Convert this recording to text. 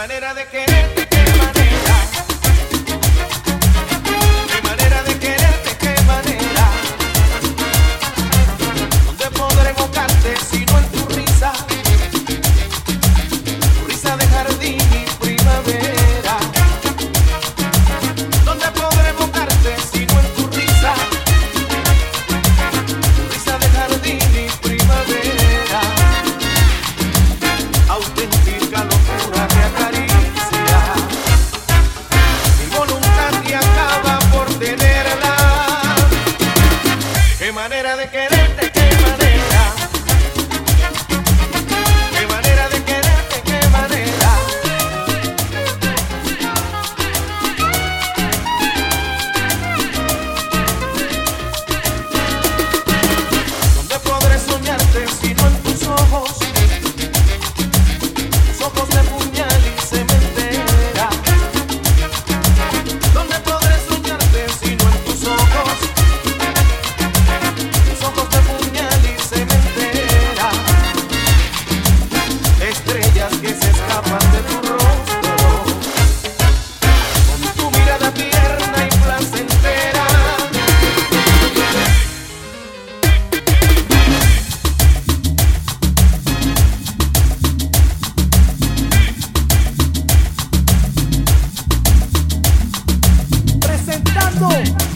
manera de querer. quererte. Cristo.